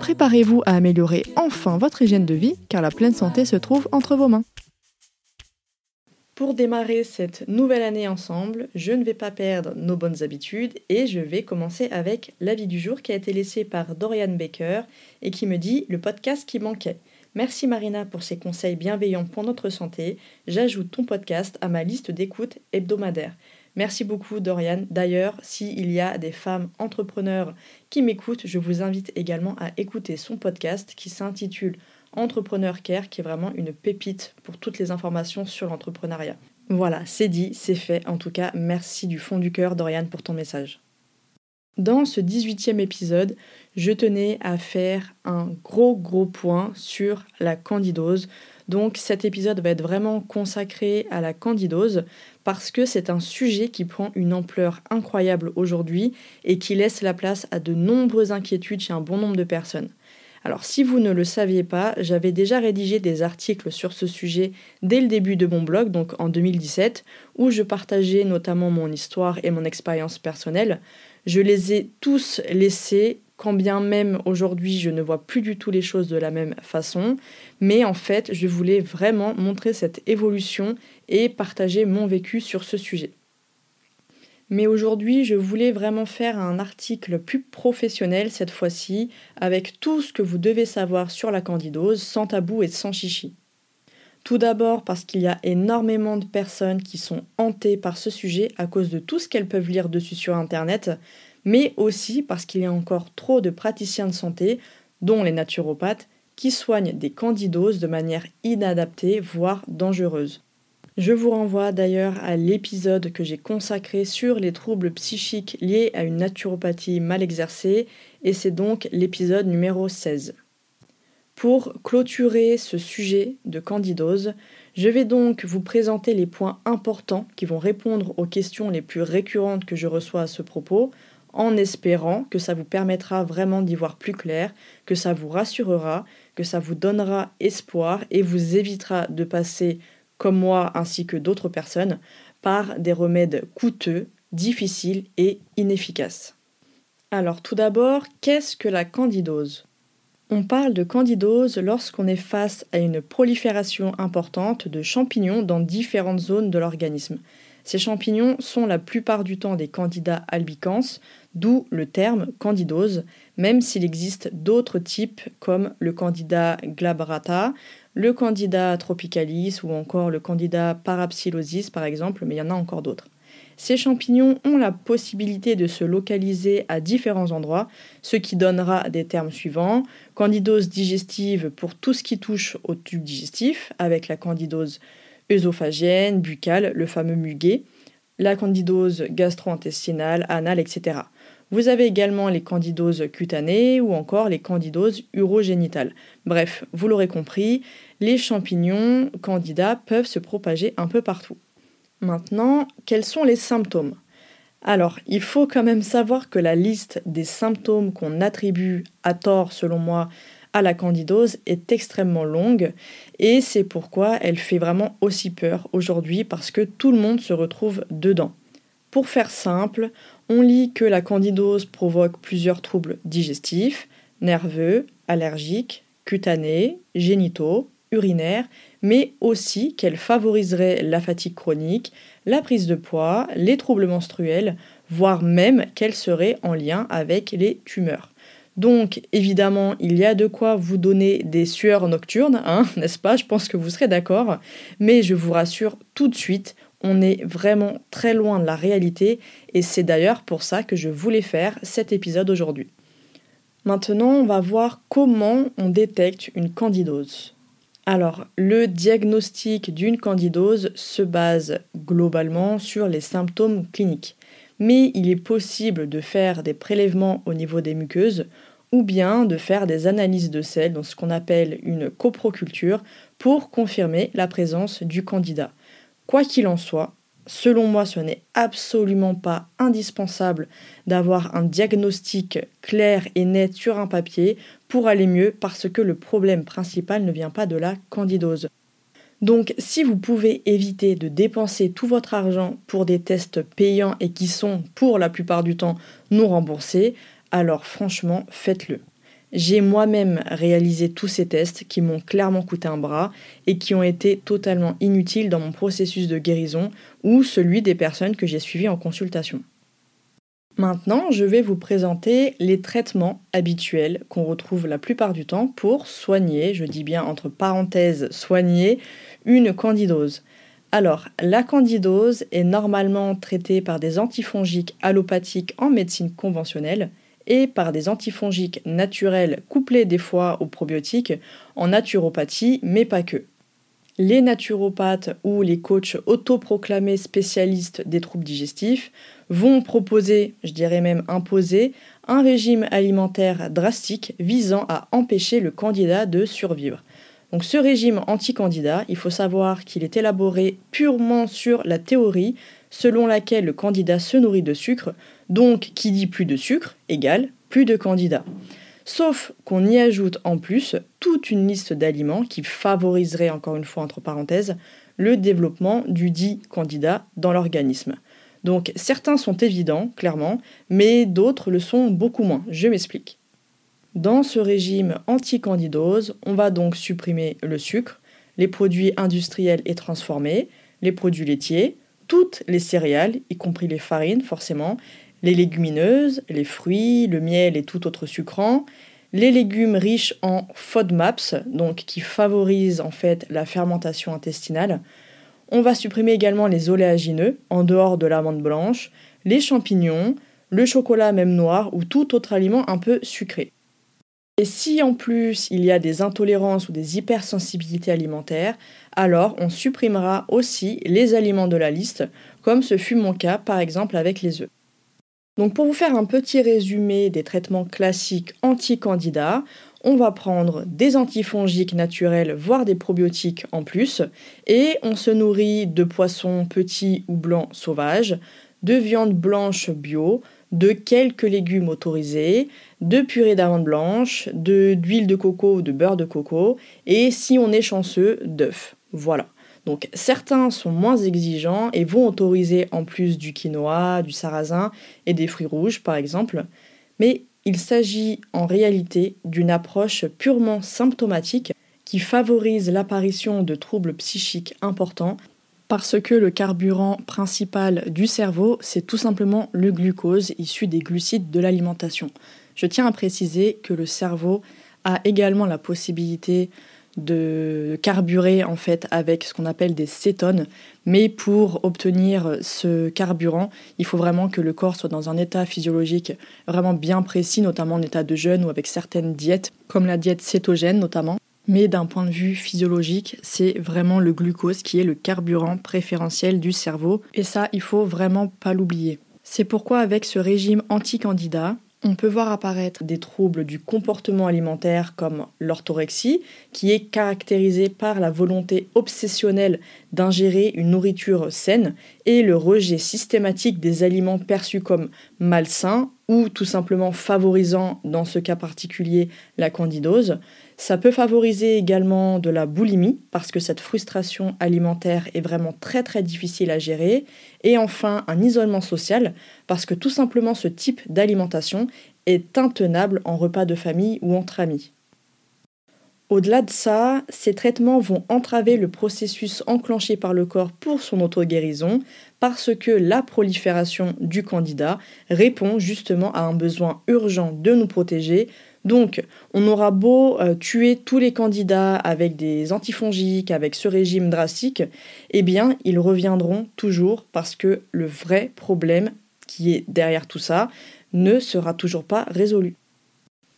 Préparez-vous à améliorer enfin votre hygiène de vie car la pleine santé se trouve entre vos mains. Pour démarrer cette nouvelle année ensemble, je ne vais pas perdre nos bonnes habitudes et je vais commencer avec l'avis du jour qui a été laissé par Dorian Baker et qui me dit le podcast qui manquait. Merci Marina pour ces conseils bienveillants pour notre santé. J'ajoute ton podcast à ma liste d'écoute hebdomadaire. Merci beaucoup Dorian. D'ailleurs, s'il y a des femmes entrepreneurs qui m'écoutent, je vous invite également à écouter son podcast qui s'intitule Entrepreneur Care, qui est vraiment une pépite pour toutes les informations sur l'entrepreneuriat. Voilà, c'est dit, c'est fait. En tout cas, merci du fond du cœur Dorian pour ton message. Dans ce 18e épisode, je tenais à faire un gros gros point sur la candidose. Donc cet épisode va être vraiment consacré à la candidose parce que c'est un sujet qui prend une ampleur incroyable aujourd'hui et qui laisse la place à de nombreuses inquiétudes chez un bon nombre de personnes. Alors si vous ne le saviez pas, j'avais déjà rédigé des articles sur ce sujet dès le début de mon blog, donc en 2017, où je partageais notamment mon histoire et mon expérience personnelle. Je les ai tous laissés, quand bien même aujourd'hui je ne vois plus du tout les choses de la même façon, mais en fait je voulais vraiment montrer cette évolution et partager mon vécu sur ce sujet. Mais aujourd'hui, je voulais vraiment faire un article plus professionnel cette fois-ci, avec tout ce que vous devez savoir sur la candidose, sans tabou et sans chichi. Tout d'abord parce qu'il y a énormément de personnes qui sont hantées par ce sujet à cause de tout ce qu'elles peuvent lire dessus sur Internet, mais aussi parce qu'il y a encore trop de praticiens de santé, dont les naturopathes, qui soignent des candidoses de manière inadaptée, voire dangereuse. Je vous renvoie d'ailleurs à l'épisode que j'ai consacré sur les troubles psychiques liés à une naturopathie mal exercée, et c'est donc l'épisode numéro 16. Pour clôturer ce sujet de candidose, je vais donc vous présenter les points importants qui vont répondre aux questions les plus récurrentes que je reçois à ce propos, en espérant que ça vous permettra vraiment d'y voir plus clair, que ça vous rassurera, que ça vous donnera espoir et vous évitera de passer, comme moi ainsi que d'autres personnes, par des remèdes coûteux, difficiles et inefficaces. Alors tout d'abord, qu'est-ce que la candidose? On parle de candidose lorsqu'on est face à une prolifération importante de champignons dans différentes zones de l'organisme. Ces champignons sont la plupart du temps des candidats albicans, d'où le terme candidose, même s'il existe d'autres types comme le candida glabrata, le candida tropicalis ou encore le candida parapsilosis par exemple, mais il y en a encore d'autres. Ces champignons ont la possibilité de se localiser à différents endroits, ce qui donnera des termes suivants. Candidose digestive pour tout ce qui touche au tube digestif, avec la candidose œsophagienne, buccale, le fameux muguet, la candidose gastro-intestinale, anale, etc. Vous avez également les candidoses cutanées ou encore les candidoses urogénitales. Bref, vous l'aurez compris, les champignons candidats peuvent se propager un peu partout. Maintenant, quels sont les symptômes? Alors, il faut quand même savoir que la liste des symptômes qu'on attribue à tort, selon moi, la candidose est extrêmement longue et c'est pourquoi elle fait vraiment aussi peur aujourd'hui parce que tout le monde se retrouve dedans. Pour faire simple, on lit que la candidose provoque plusieurs troubles digestifs, nerveux, allergiques, cutanés, génitaux, urinaires, mais aussi qu'elle favoriserait la fatigue chronique, la prise de poids, les troubles menstruels, voire même qu'elle serait en lien avec les tumeurs. Donc évidemment, il y a de quoi vous donner des sueurs nocturnes, hein, n'est-ce pas? Je pense que vous serez d'accord. Mais je vous rassure tout de suite, on est vraiment très loin de la réalité et c'est d'ailleurs pour ça que je voulais faire cet épisode aujourd'hui. Maintenant, on va voir comment on détecte une candidose. Alors, le diagnostic d'une candidose se base globalement sur les symptômes cliniques mais il est possible de faire des prélèvements au niveau des muqueuses ou bien de faire des analyses de sel dans ce qu'on appelle une coproculture pour confirmer la présence du candidat. Quoi qu'il en soit, selon moi, ce n'est absolument pas indispensable d'avoir un diagnostic clair et net sur un papier pour aller mieux parce que le problème principal ne vient pas de la candidose. Donc si vous pouvez éviter de dépenser tout votre argent pour des tests payants et qui sont pour la plupart du temps non remboursés, alors franchement faites-le. J'ai moi-même réalisé tous ces tests qui m'ont clairement coûté un bras et qui ont été totalement inutiles dans mon processus de guérison ou celui des personnes que j'ai suivies en consultation. Maintenant, je vais vous présenter les traitements habituels qu'on retrouve la plupart du temps pour soigner, je dis bien entre parenthèses soigner, une candidose. Alors, la candidose est normalement traitée par des antifongiques allopathiques en médecine conventionnelle et par des antifongiques naturels couplés des fois aux probiotiques en naturopathie, mais pas que. Les naturopathes ou les coachs autoproclamés spécialistes des troubles digestifs vont proposer, je dirais même imposer, un régime alimentaire drastique visant à empêcher le candidat de survivre. Donc ce régime anti-candidat, il faut savoir qu'il est élaboré purement sur la théorie selon laquelle le candidat se nourrit de sucre, donc qui dit plus de sucre égale plus de candidats. Sauf qu'on y ajoute en plus toute une liste d'aliments qui favoriserait, encore une fois entre parenthèses, le développement du dit candidat dans l'organisme. Donc certains sont évidents, clairement, mais d'autres le sont beaucoup moins. Je m'explique. Dans ce régime anti-candidose, on va donc supprimer le sucre, les produits industriels et transformés, les produits laitiers, toutes les céréales, y compris les farines forcément, les légumineuses, les fruits, le miel et tout autre sucrant, les légumes riches en FODMAPs, donc qui favorisent en fait la fermentation intestinale. On va supprimer également les oléagineux, en dehors de l'amande blanche, les champignons, le chocolat même noir ou tout autre aliment un peu sucré. Et si en plus il y a des intolérances ou des hypersensibilités alimentaires, alors on supprimera aussi les aliments de la liste, comme ce fut mon cas par exemple avec les œufs. Donc pour vous faire un petit résumé des traitements classiques anti-candidats, on va prendre des antifongiques naturels, voire des probiotiques en plus, et on se nourrit de poissons petits ou blancs sauvages, de viande blanche bio, de quelques légumes autorisés, de purée d'amandes blanches, d'huile de, coco ou de beurre de coco, et si on est chanceux, d'œufs. Voilà. Donc certains sont moins exigeants et vont autoriser en plus du quinoa, du sarrasin et des fruits rouges par exemple, mais il s'agit en réalité d'une approche purement symptomatique qui favorise l'apparition de troubles psychiques importants parce que le carburant principal du cerveau, c'est tout simplement le glucose issu des glucides de l'alimentation. Je tiens à préciser que le cerveau a également la possibilité de carburer en fait avec ce qu'on appelle des cétones, mais pour obtenir ce carburant, il faut vraiment que le corps soit dans un état physiologique vraiment bien précis, notamment en état de jeûne ou avec certaines diètes, comme la diète cétogène notamment. Mais d'un point de vue physiologique, c'est vraiment le glucose qui est le carburant préférentiel du cerveau, et ça, il faut vraiment pas l'oublier. C'est pourquoi avec ce régime anti-candidat, on peut voir apparaître des troubles du comportement alimentaire comme l'orthorexie, qui est caractérisée par la volonté obsessionnelle d'ingérer une nourriture saine et le rejet systématique des aliments perçus comme malsains ou tout simplement favorisant, dans ce cas particulier, la candidose. Ça peut favoriser également de la boulimie parce que cette frustration alimentaire est vraiment très très difficile à gérer. Et enfin, un isolement social parce que tout simplement ce type d'alimentation est intenable en repas de famille ou entre amis. Au-delà de ça, ces traitements vont entraver le processus enclenché par le corps pour son auto-guérison parce que la prolifération du candidat répond justement à un besoin urgent de nous protéger. Donc, on aura beau euh, tuer tous les candidats avec des antifongiques, avec ce régime drastique, eh bien, ils reviendront toujours parce que le vrai problème qui est derrière tout ça ne sera toujours pas résolu.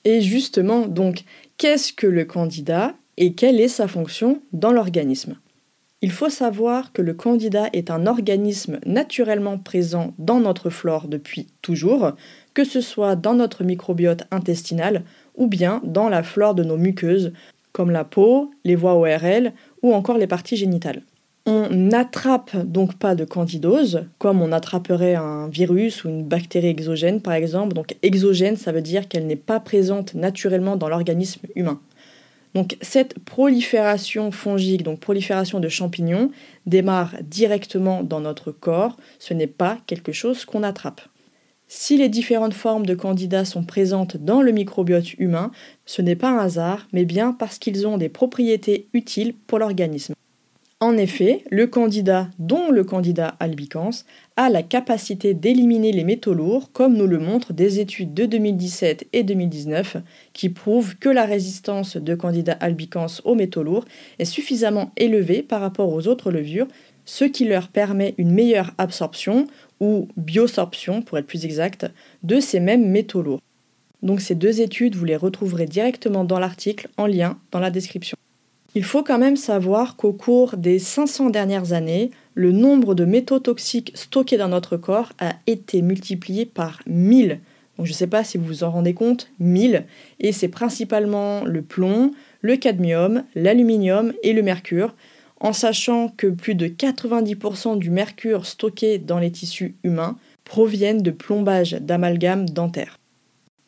Et justement, donc, qu'est-ce que le candidat et quelle est sa fonction dans l'organisme? Il faut savoir que le candidat est un organisme naturellement présent dans notre flore depuis toujours, que ce soit dans notre microbiote intestinal ou bien dans la flore de nos muqueuses, comme la peau, les voies ORL ou encore les parties génitales. On n'attrape donc pas de candidose, comme on attraperait un virus ou une bactérie exogène par exemple. Donc exogène, ça veut dire qu'elle n'est pas présente naturellement dans l'organisme humain. Donc cette prolifération fongique, donc prolifération de champignons, démarre directement dans notre corps. Ce n'est pas quelque chose qu'on attrape. Si les différentes formes de candidats sont présentes dans le microbiote humain, ce n'est pas un hasard, mais bien parce qu'ils ont des propriétés utiles pour l'organisme. En effet, le candidat, dont le candidat albicans, a la capacité d'éliminer les métaux lourds, comme nous le montrent des études de 2017 et 2019, qui prouvent que la résistance de candidats albicans aux métaux lourds est suffisamment élevée par rapport aux autres levures, ce qui leur permet une meilleure absorption, ou biosorption pour être plus exact, de ces mêmes métaux lourds. Donc ces deux études, vous les retrouverez directement dans l'article en lien dans la description. Il faut quand même savoir qu'au cours des 500 dernières années, le nombre de métaux toxiques stockés dans notre corps a été multiplié par 1000. Donc je ne sais pas si vous vous en rendez compte, 1000. Et c'est principalement le plomb, le cadmium, l'aluminium et le mercure, en sachant que plus de 90% du mercure stocké dans les tissus humains proviennent de plombage d'amalgame dentaire.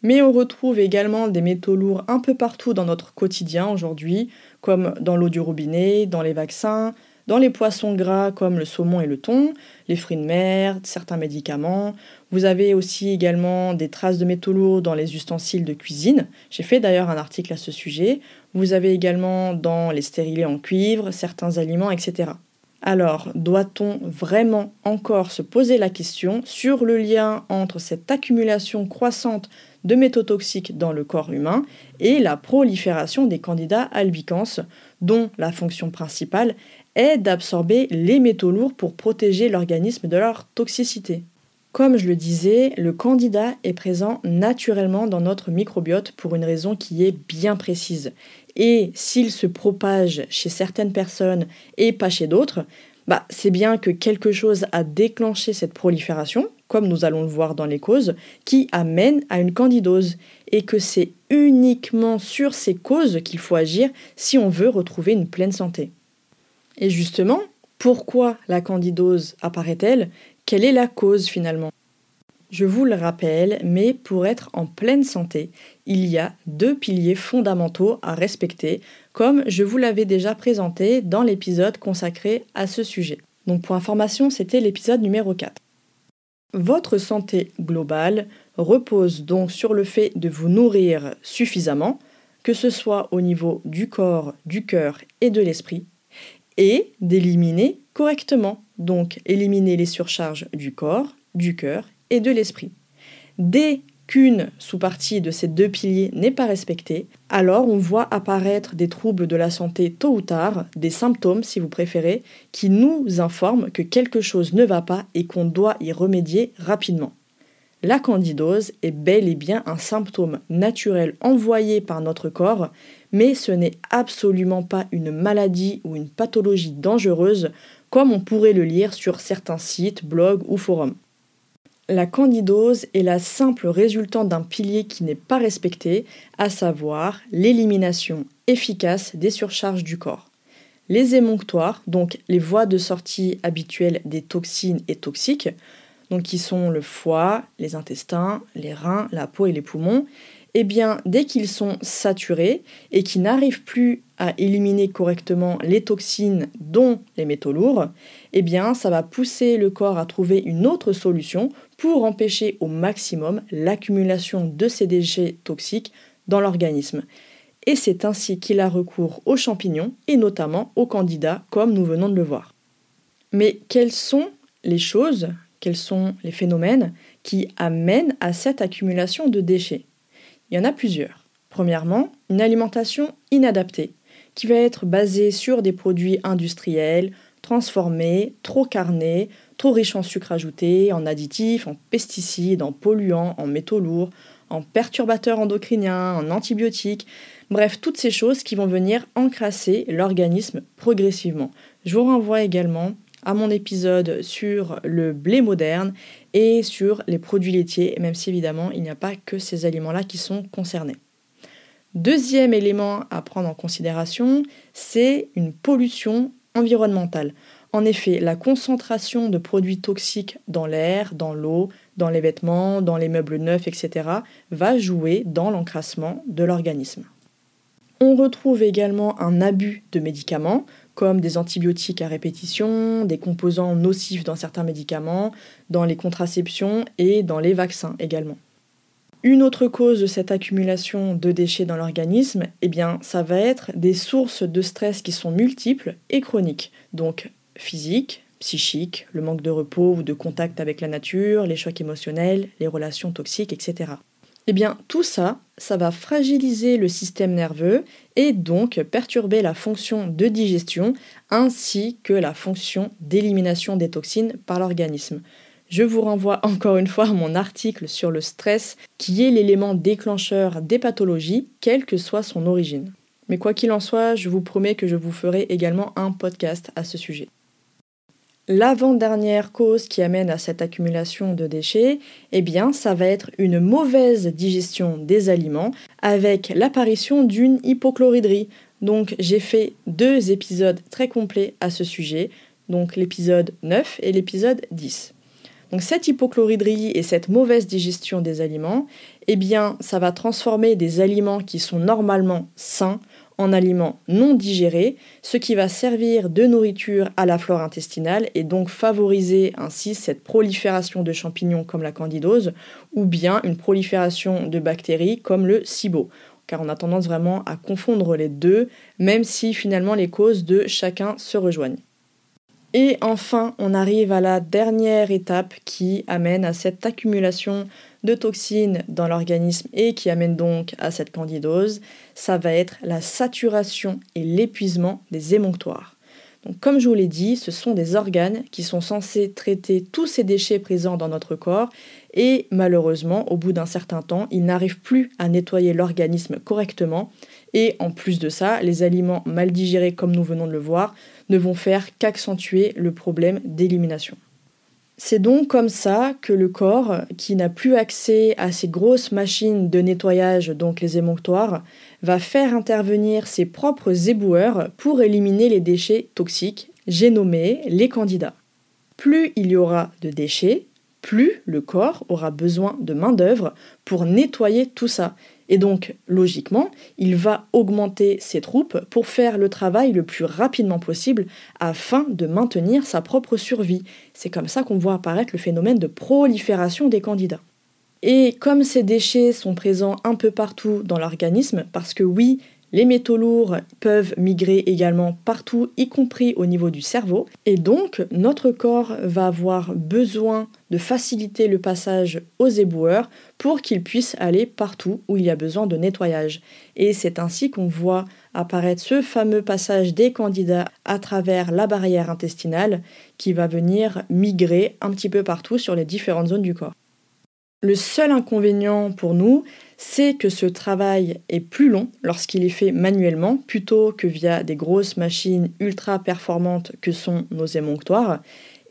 Mais on retrouve également des métaux lourds un peu partout dans notre quotidien aujourd'hui, comme dans l'eau du robinet, dans les vaccins, dans les poissons gras comme le saumon et le thon, les fruits de mer, certains médicaments. Vous avez aussi également des traces de métaux lourds dans les ustensiles de cuisine. J'ai fait d'ailleurs un article à ce sujet. Vous avez également dans les stérilés en cuivre, certains aliments, etc. Alors, doit-on vraiment encore se poser la question sur le lien entre cette accumulation croissante de métaux toxiques dans le corps humain et la prolifération des candidats albicans, dont la fonction principale est d'absorber les métaux lourds pour protéger l'organisme de leur toxicité. Comme je le disais, le candida est présent naturellement dans notre microbiote pour une raison qui est bien précise. Et s'il se propage chez certaines personnes et pas chez d'autres, bah, c'est bien que quelque chose a déclenché cette prolifération, comme nous allons le voir dans les causes, qui amène à une candidose, et que c'est uniquement sur ces causes qu'il faut agir si on veut retrouver une pleine santé. Et justement, pourquoi la candidose apparaît-elle? Quelle est la cause finalement? Je vous le rappelle, mais pour être en pleine santé, il y a deux piliers fondamentaux à respecter comme je vous l'avais déjà présenté dans l'épisode consacré à ce sujet. Donc pour information, c'était l'épisode numéro 4. Votre santé globale repose donc sur le fait de vous nourrir suffisamment, que ce soit au niveau du corps, du cœur et de l'esprit, et d'éliminer correctement, donc éliminer les surcharges du corps, du cœur et de l'esprit. Dès qu'une sous-partie de ces deux piliers n'est pas respectée, alors on voit apparaître des troubles de la santé tôt ou tard, des symptômes si vous préférez, qui nous informent que quelque chose ne va pas et qu'on doit y remédier rapidement. La candidose est bel et bien un symptôme naturel envoyé par notre corps, mais ce n'est absolument pas une maladie ou une pathologie dangereuse comme on pourrait le lire sur certains sites, blogs ou forums. La candidose est la simple résultante d'un pilier qui n'est pas respecté, à savoir l'élimination efficace des surcharges du corps. Les émonctoires, donc les voies de sortie habituelles des toxines et toxiques, donc qui sont le foie, les intestins, les reins, la peau et les poumons, eh bien, dès qu'ils sont saturés et qu'ils n'arrivent plus à éliminer correctement les toxines, dont les métaux lourds, eh bien, ça va pousser le corps à trouver une autre solution pour empêcher au maximum l'accumulation de ces déchets toxiques dans l'organisme. et c'est ainsi qu'il a recours aux champignons et notamment aux candidats comme nous venons de le voir. Mais quelles sont les choses, quels sont les phénomènes qui amènent à cette accumulation de déchets? Il y en a plusieurs. Premièrement, une alimentation inadaptée, qui va être basée sur des produits industriels, transformés, trop carnés, trop riches en sucre ajouté, en additifs, en pesticides, en polluants, en métaux lourds, en perturbateurs endocriniens, en antibiotiques, bref, toutes ces choses qui vont venir encrasser l'organisme progressivement. Je vous renvoie également à mon épisode sur le blé moderne et sur les produits laitiers, même si évidemment il n'y a pas que ces aliments-là qui sont concernés. Deuxième élément à prendre en considération, c'est une pollution environnementale. En effet, la concentration de produits toxiques dans l'air, dans l'eau, dans les vêtements, dans les meubles neufs, etc., va jouer dans l'encrassement de l'organisme. On retrouve également un abus de médicaments, comme des antibiotiques à répétition, des composants nocifs dans certains médicaments, dans les contraceptions et dans les vaccins également. Une autre cause de cette accumulation de déchets dans l'organisme, eh bien, ça va être des sources de stress qui sont multiples et chroniques, donc physiques, psychiques, le manque de repos ou de contact avec la nature, les chocs émotionnels, les relations toxiques, etc. Eh bien, tout ça, ça va fragiliser le système nerveux et donc perturber la fonction de digestion ainsi que la fonction d'élimination des toxines par l'organisme. Je vous renvoie encore une fois à mon article sur le stress, qui est l'élément déclencheur des pathologies, quelle que soit son origine. Mais quoi qu'il en soit, je vous promets que je vous ferai également un podcast à ce sujet. L'avant-dernière cause qui amène à cette accumulation de déchets, eh bien, ça va être une mauvaise digestion des aliments avec l'apparition d'une hypochloridrie. Donc, j'ai fait deux épisodes très complets à ce sujet, donc l'épisode 9 et l'épisode 10. Donc cette hypochloridrie et cette mauvaise digestion des aliments, eh bien, ça va transformer des aliments qui sont normalement sains en aliments non digérés, ce qui va servir de nourriture à la flore intestinale et donc favoriser ainsi cette prolifération de champignons comme la candidose ou bien une prolifération de bactéries comme le SIBO car on a tendance vraiment à confondre les deux, même si finalement les causes de chacun se rejoignent. Et enfin, on arrive à la dernière étape qui amène à cette accumulation de toxines dans l'organisme et qui amène donc à cette candidose. Ça va être la saturation et l'épuisement des émonctoires. Donc, comme je vous l'ai dit, ce sont des organes qui sont censés traiter tous ces déchets présents dans notre corps et malheureusement, au bout d'un certain temps, ils n'arrivent plus à nettoyer l'organisme correctement et en plus de ça, les aliments mal digérés comme nous venons de le voir ne vont faire qu'accentuer le problème d'élimination. C'est donc comme ça que le corps, qui n'a plus accès à ces grosses machines de nettoyage, donc les émonctoires, va faire intervenir ses propres éboueurs pour éliminer les déchets toxiques, j'ai nommé les candidats. Plus il y aura de déchets, plus le corps aura besoin de main-d'œuvre pour nettoyer tout ça. Et donc, logiquement, il va augmenter ses troupes pour faire le travail le plus rapidement possible afin de maintenir sa propre survie. C'est comme ça qu'on voit apparaître le phénomène de prolifération des candidats. Et comme ces déchets sont présents un peu partout dans l'organisme, parce que oui, les métaux lourds peuvent migrer également partout, y compris au niveau du cerveau, et donc notre corps va avoir besoin de faciliter le passage aux éboueurs pour qu'ils puissent aller partout où il y a besoin de nettoyage. Et c'est ainsi qu'on voit apparaître ce fameux passage des candidats à travers la barrière intestinale qui va venir migrer un petit peu partout sur les différentes zones du corps. Le seul inconvénient pour nous, c'est que ce travail est plus long lorsqu'il est fait manuellement plutôt que via des grosses machines ultra performantes que sont nos émonctoires,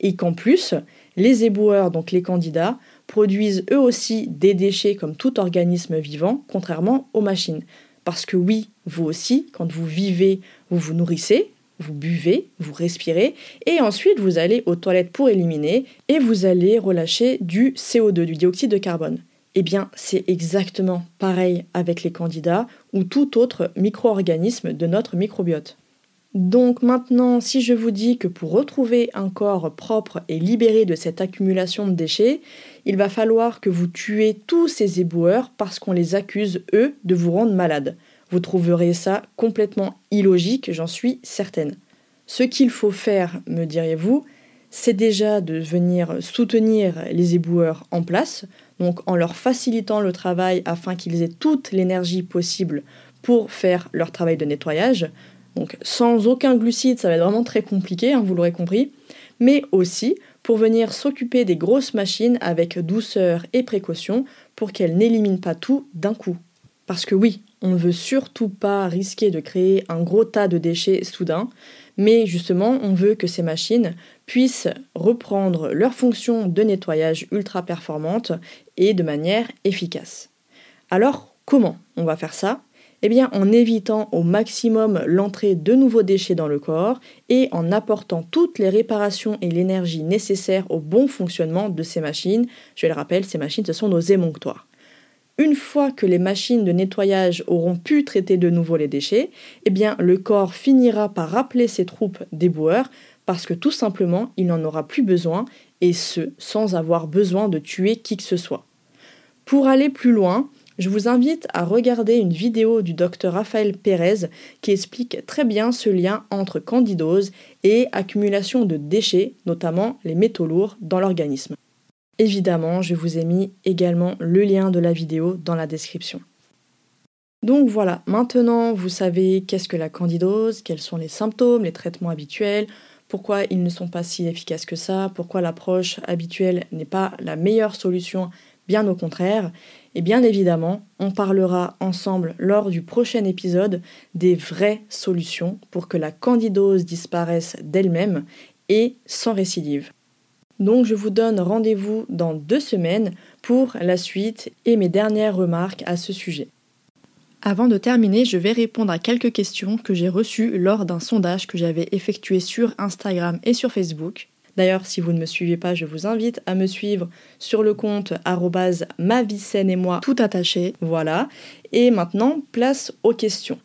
et qu'en plus, les éboueurs, donc les candidats, produisent eux aussi des déchets comme tout organisme vivant, contrairement aux machines. Parce que oui, vous aussi, quand vous vivez, vous vous nourrissez, vous buvez, vous respirez, et ensuite vous allez aux toilettes pour éliminer, et vous allez relâcher du CO2, du dioxyde de carbone. Eh bien, c'est exactement pareil avec les candidats ou tout autre micro-organisme de notre microbiote. Donc maintenant, si je vous dis que pour retrouver un corps propre et libéré de cette accumulation de déchets, il va falloir que vous tuez tous ces éboueurs parce qu'on les accuse, eux, de vous rendre malade. Vous trouverez ça complètement illogique, j'en suis certaine. Ce qu'il faut faire, me diriez-vous, c'est déjà de venir soutenir les éboueurs en place, donc en leur facilitant le travail afin qu'ils aient toute l'énergie possible pour faire leur travail de nettoyage. Donc sans aucun glucide, ça va être vraiment très compliqué, hein, vous l'aurez compris, mais aussi pour venir s'occuper des grosses machines avec douceur et précaution pour qu'elles n'éliminent pas tout d'un coup. Parce que oui, on ne veut surtout pas risquer de créer un gros tas de déchets soudain, mais justement, on veut que ces machines puissent reprendre leur fonction de nettoyage ultra performante et de manière efficace. Alors, comment on va faire ça? Eh bien, en évitant au maximum l'entrée de nouveaux déchets dans le corps et en apportant toutes les réparations et l'énergie nécessaires au bon fonctionnement de ces machines. Je le rappelle, ces machines, ce sont nos émonctoires. Une fois que les machines de nettoyage auront pu traiter de nouveau les déchets, eh bien, le corps finira par rappeler ses troupes déboueurs parce que tout simplement, il n'en aura plus besoin et ce, sans avoir besoin de tuer qui que ce soit. Pour aller plus loin, je vous invite à regarder une vidéo du docteur Raphaël Pérez qui explique très bien ce lien entre candidose et accumulation de déchets, notamment les métaux lourds, dans l'organisme. Évidemment, je vous ai mis également le lien de la vidéo dans la description. Donc voilà, maintenant vous savez qu'est-ce que la candidose, quels sont les symptômes, les traitements habituels, pourquoi ils ne sont pas si efficaces que ça, pourquoi l'approche habituelle n'est pas la meilleure solution, bien au contraire. Et bien évidemment, on parlera ensemble lors du prochain épisode des vraies solutions pour que la candidose disparaisse d'elle-même et sans récidive. Donc je vous donne rendez-vous dans deux semaines pour la suite et mes dernières remarques à ce sujet. Avant de terminer, je vais répondre à quelques questions que j'ai reçues lors d'un sondage que j'avais effectué sur Instagram et sur Facebook. D'ailleurs, si vous ne me suivez pas, je vous invite à me suivre sur le compte ma vie et moi tout attaché. Voilà. Et maintenant, place aux questions.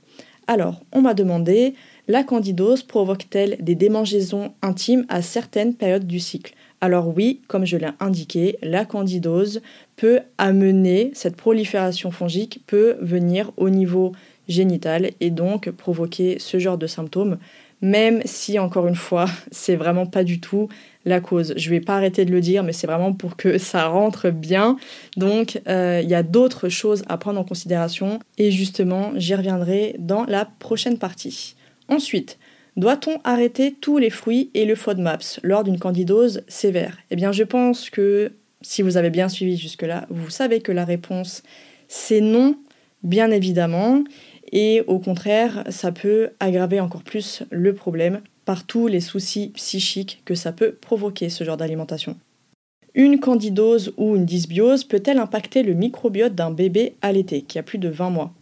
Alors, on m'a demandé la candidose provoque-t-elle des démangeaisons intimes à certaines périodes du cycle? Alors oui, comme je l'ai indiqué, la candidose peut amener, cette prolifération fongique peut venir au niveau génital et donc provoquer ce genre de symptômes, même si encore une fois, c'est vraiment pas du tout la cause. Je vais pas arrêter de le dire, mais c'est vraiment pour que ça rentre bien. Donc euh, il y a d'autres choses à prendre en considération et justement, j'y reviendrai dans la prochaine partie. Ensuite, doit-on arrêter tous les fruits et le FODMAPS lors d'une candidose sévère? Eh bien, je pense que si vous avez bien suivi jusque-là, vous savez que la réponse c'est non, bien évidemment. Et au contraire, ça peut aggraver encore plus le problème par tous les soucis psychiques que ça peut provoquer ce genre d'alimentation. Une candidose ou une dysbiose peut-elle impacter le microbiote d'un bébé allaité qui a plus de 20 mois?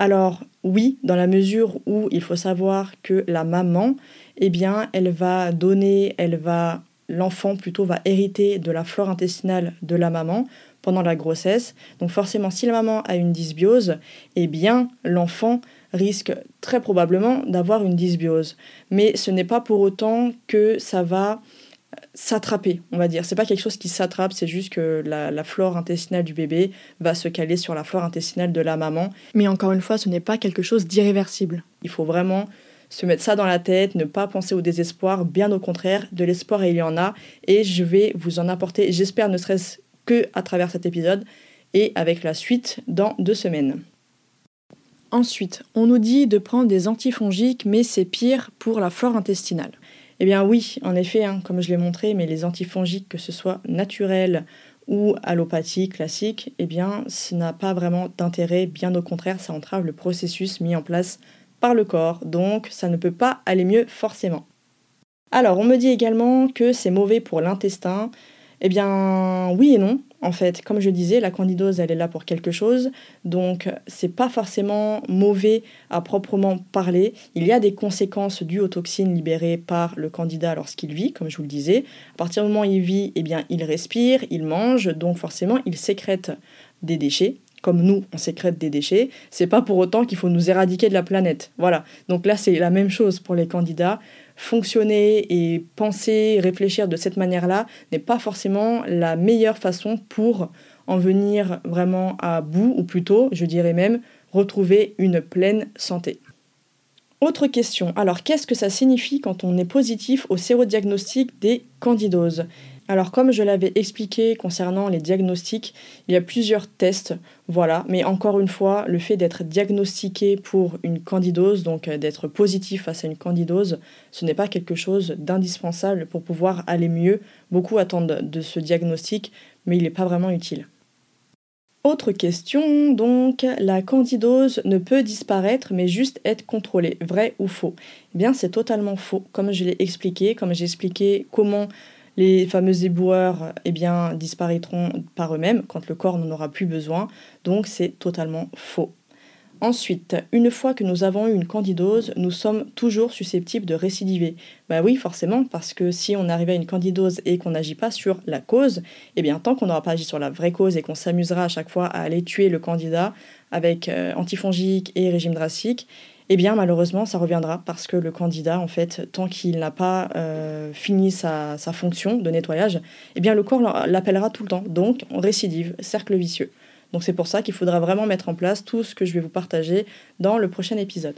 Alors oui, dans la mesure où il faut savoir que la maman, eh bien, elle va donner, elle va, l'enfant plutôt va hériter de la flore intestinale de la maman pendant la grossesse. Donc forcément, si la maman a une dysbiose, eh bien, l'enfant risque très probablement d'avoir une dysbiose. Mais ce n'est pas pour autant que ça va s'attraper, on va dire. C'est pas quelque chose qui s'attrape, c'est juste que la, flore intestinale du bébé va se caler sur la flore intestinale de la maman. Mais encore une fois, ce n'est pas quelque chose d'irréversible. Il faut vraiment se mettre ça dans la tête, ne pas penser au désespoir, bien au contraire, de l'espoir il y en a, et je vais vous en apporter, j'espère ne serait-ce que à travers cet épisode, et avec la suite dans deux semaines. Ensuite, on nous dit de prendre des antifongiques, mais c'est pire pour la flore intestinale. Eh bien oui, en effet, hein, comme je l'ai montré, mais les antifongiques, que ce soit naturels ou allopathie classique, eh bien, ça n'a pas vraiment d'intérêt, bien au contraire, ça entrave le processus mis en place par le corps, donc ça ne peut pas aller mieux forcément. Alors, on me dit également que c'est mauvais pour l'intestin. Eh bien, oui et non. En fait, comme je disais, la candidose, elle est là pour quelque chose, donc c'est pas forcément mauvais à proprement parler. Il y a des conséquences dues aux toxines libérées par le candidat lorsqu'il vit, comme je vous le disais. À partir du moment où il vit, eh bien, il respire, il mange, donc forcément, il sécrète des déchets. Comme nous, on sécrète des déchets, c'est pas pour autant qu'il faut nous éradiquer de la planète. Voilà. Donc là, c'est la même chose pour les candidats fonctionner et penser, réfléchir de cette manière-là n'est pas forcément la meilleure façon pour en venir vraiment à bout, ou plutôt, je dirais même, retrouver une pleine santé. Autre question, alors qu'est-ce que ça signifie quand on est positif au sérodiagnostic des candidoses? Alors comme je l'avais expliqué concernant les diagnostics, il y a plusieurs tests, voilà, mais encore une fois, le fait d'être diagnostiqué pour une candidose, donc euh, d'être positif face à une candidose, ce n'est pas quelque chose d'indispensable pour pouvoir aller mieux. Beaucoup attendent de ce diagnostic, mais il n'est pas vraiment utile. Autre question, donc, la candidose ne peut disparaître mais juste être contrôlée, vrai ou faux? Eh bien, c'est totalement faux, comme je l'ai expliqué, comme j'ai expliqué comment les fameux éboueurs eh disparaîtront par eux-mêmes quand le corps n'en aura plus besoin, donc c'est totalement faux. Ensuite, une fois que nous avons eu une candidose, nous sommes toujours susceptibles de récidiver. Bah oui, forcément, parce que si on arrive à une candidose et qu'on n'agit pas sur la cause, eh bien tant qu'on n'aura pas agi sur la vraie cause et qu'on s'amusera à chaque fois à aller tuer le candidat avec euh, antifongique et régime drastiques, eh bien malheureusement ça reviendra parce que le candidat, en fait, tant qu'il n'a pas euh, fini sa, fonction de nettoyage, eh bien le corps l'appellera tout le temps. Donc on récidive, cercle vicieux. Donc c'est pour ça qu'il faudra vraiment mettre en place tout ce que je vais vous partager dans le prochain épisode.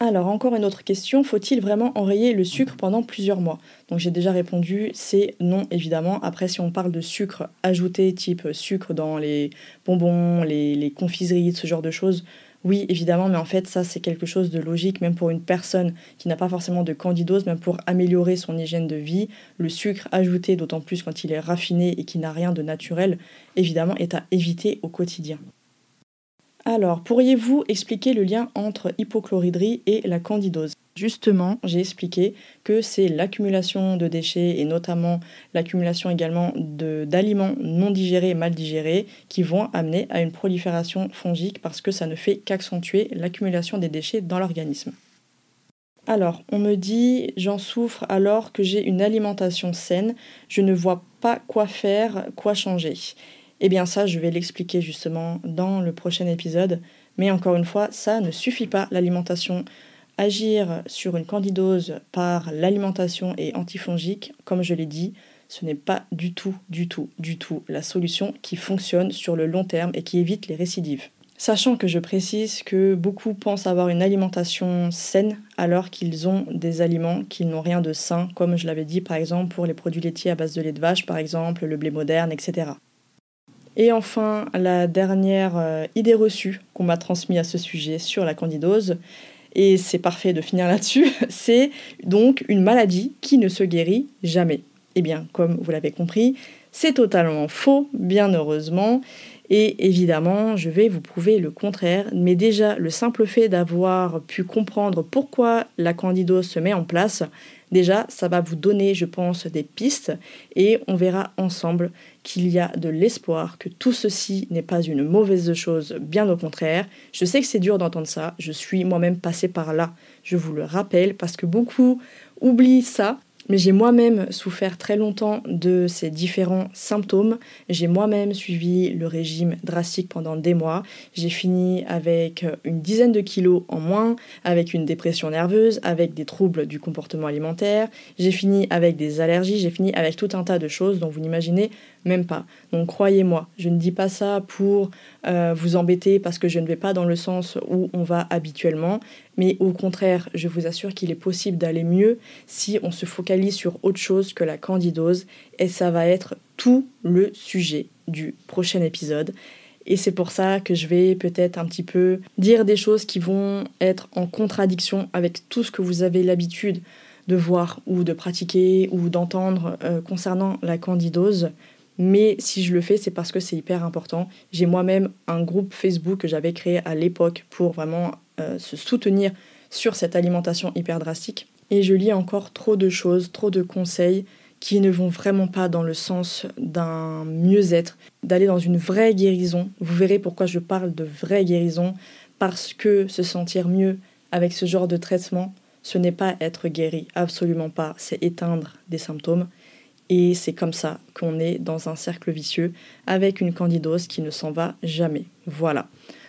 Alors encore une autre question, faut-il vraiment enrayer le sucre pendant plusieurs mois? Donc j'ai déjà répondu, c'est non évidemment. Après si on parle de sucre ajouté type sucre dans les bonbons, les, les confiseries, ce genre de choses, oui, évidemment, mais en fait, ça, c'est quelque chose de logique, même pour une personne qui n'a pas forcément de candidose, même pour améliorer son hygiène de vie. Le sucre ajouté, d'autant plus quand il est raffiné et qui n'a rien de naturel, évidemment, est à éviter au quotidien. Alors, pourriez-vous expliquer le lien entre hypochloridrie et la candidose? Justement, j'ai expliqué que c'est l'accumulation de déchets et notamment l'accumulation également d'aliments non digérés et mal digérés qui vont amener à une prolifération fongique parce que ça ne fait qu'accentuer l'accumulation des déchets dans l'organisme. Alors, on me dit j'en souffre alors que j'ai une alimentation saine, je ne vois pas quoi faire, quoi changer. Eh bien ça, je vais l'expliquer justement dans le prochain épisode. Mais encore une fois, ça ne suffit pas, l'alimentation Agir sur une candidose par l'alimentation et antifongique, comme je l'ai dit, ce n'est pas du tout, du tout, du tout la solution qui fonctionne sur le long terme et qui évite les récidives. Sachant que je précise que beaucoup pensent avoir une alimentation saine alors qu'ils ont des aliments qui n'ont rien de sain, comme je l'avais dit par exemple pour les produits laitiers à base de lait de vache, par exemple le blé moderne, etc. Et enfin, la dernière euh, idée reçue qu'on m'a transmise à ce sujet sur la candidose, et c'est parfait de finir là-dessus, c'est donc une maladie qui ne se guérit jamais. Eh bien, comme vous l'avez compris, c'est totalement faux, bien heureusement, et évidemment, je vais vous prouver le contraire, mais déjà le simple fait d'avoir pu comprendre pourquoi la candidose se met en place, déjà ça va vous donner, je pense, des pistes, et on verra ensemble qu'il y a de l'espoir, que tout ceci n'est pas une mauvaise chose, bien au contraire. Je sais que c'est dur d'entendre ça, je suis moi-même passée par là, je vous le rappelle, parce que beaucoup oublient ça mais j'ai moi-même souffert très longtemps de ces différents symptômes. J'ai moi-même suivi le régime drastique pendant des mois. J'ai fini avec une dizaine de kilos en moins, avec une dépression nerveuse, avec des troubles du comportement alimentaire. J'ai fini avec des allergies, j'ai fini avec tout un tas de choses dont vous n'imaginez même pas. Donc croyez-moi, je ne dis pas ça pour euh, vous embêter parce que je ne vais pas dans le sens où on va habituellement, mais au contraire, je vous assure qu'il est possible d'aller mieux si on se focalise sur autre chose que la candidose, et ça va être tout le sujet du prochain épisode. Et c'est pour ça que je vais peut-être un petit peu dire des choses qui vont être en contradiction avec tout ce que vous avez l'habitude de voir ou de pratiquer ou d'entendre euh, concernant la candidose. Mais si je le fais, c'est parce que c'est hyper important. J'ai moi-même un groupe Facebook que j'avais créé à l'époque pour vraiment euh, se soutenir sur cette alimentation hyper drastique. Et je lis encore trop de choses, trop de conseils qui ne vont vraiment pas dans le sens d'un mieux-être, d'aller dans une vraie guérison. Vous verrez pourquoi je parle de vraie guérison, parce que se sentir mieux avec ce genre de traitement, ce n'est pas être guéri, absolument pas, c'est éteindre des symptômes. Et c'est comme ça qu'on est dans un cercle vicieux avec une candidose qui ne s'en va jamais. Voilà.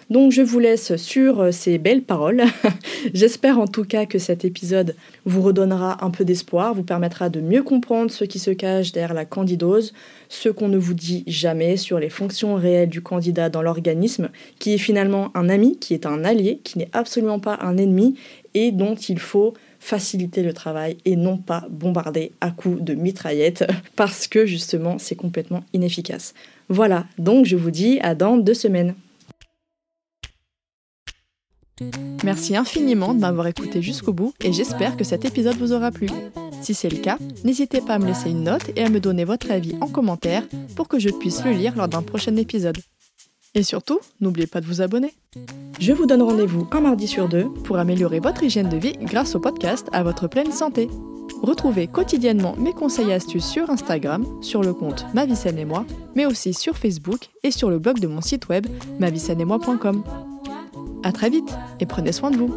Donc je vous laisse sur euh, ces belles paroles. J'espère en tout cas que cet épisode vous redonnera un peu d'espoir, vous permettra de mieux comprendre ce qui se cache derrière la candidose, ce qu'on ne vous dit jamais sur les fonctions réelles du candidat dans l'organisme, qui est finalement un ami, qui est un allié, qui n'est absolument pas un ennemi et dont il faut faciliter le travail et non pas bombarder à coups de mitraillettes parce que justement c'est complètement inefficace. Voilà, donc je vous dis à dans deux semaines. Merci infiniment de m'avoir écouté jusqu'au bout et j'espère que cet épisode vous aura plu. Si c'est le cas, n'hésitez pas à me laisser une note et à me donner votre avis en commentaire pour que je puisse le lire lors d'un prochain épisode. Et surtout, n'oubliez pas de vous abonner. Je vous donne rendez-vous un mardi sur deux pour améliorer votre hygiène de vie grâce au podcast à votre pleine santé. Retrouvez quotidiennement mes conseils et astuces sur Instagram, sur le compte Ma et moi, mais aussi sur Facebook et sur le blog de mon site web moi.com. À très vite et prenez soin de vous.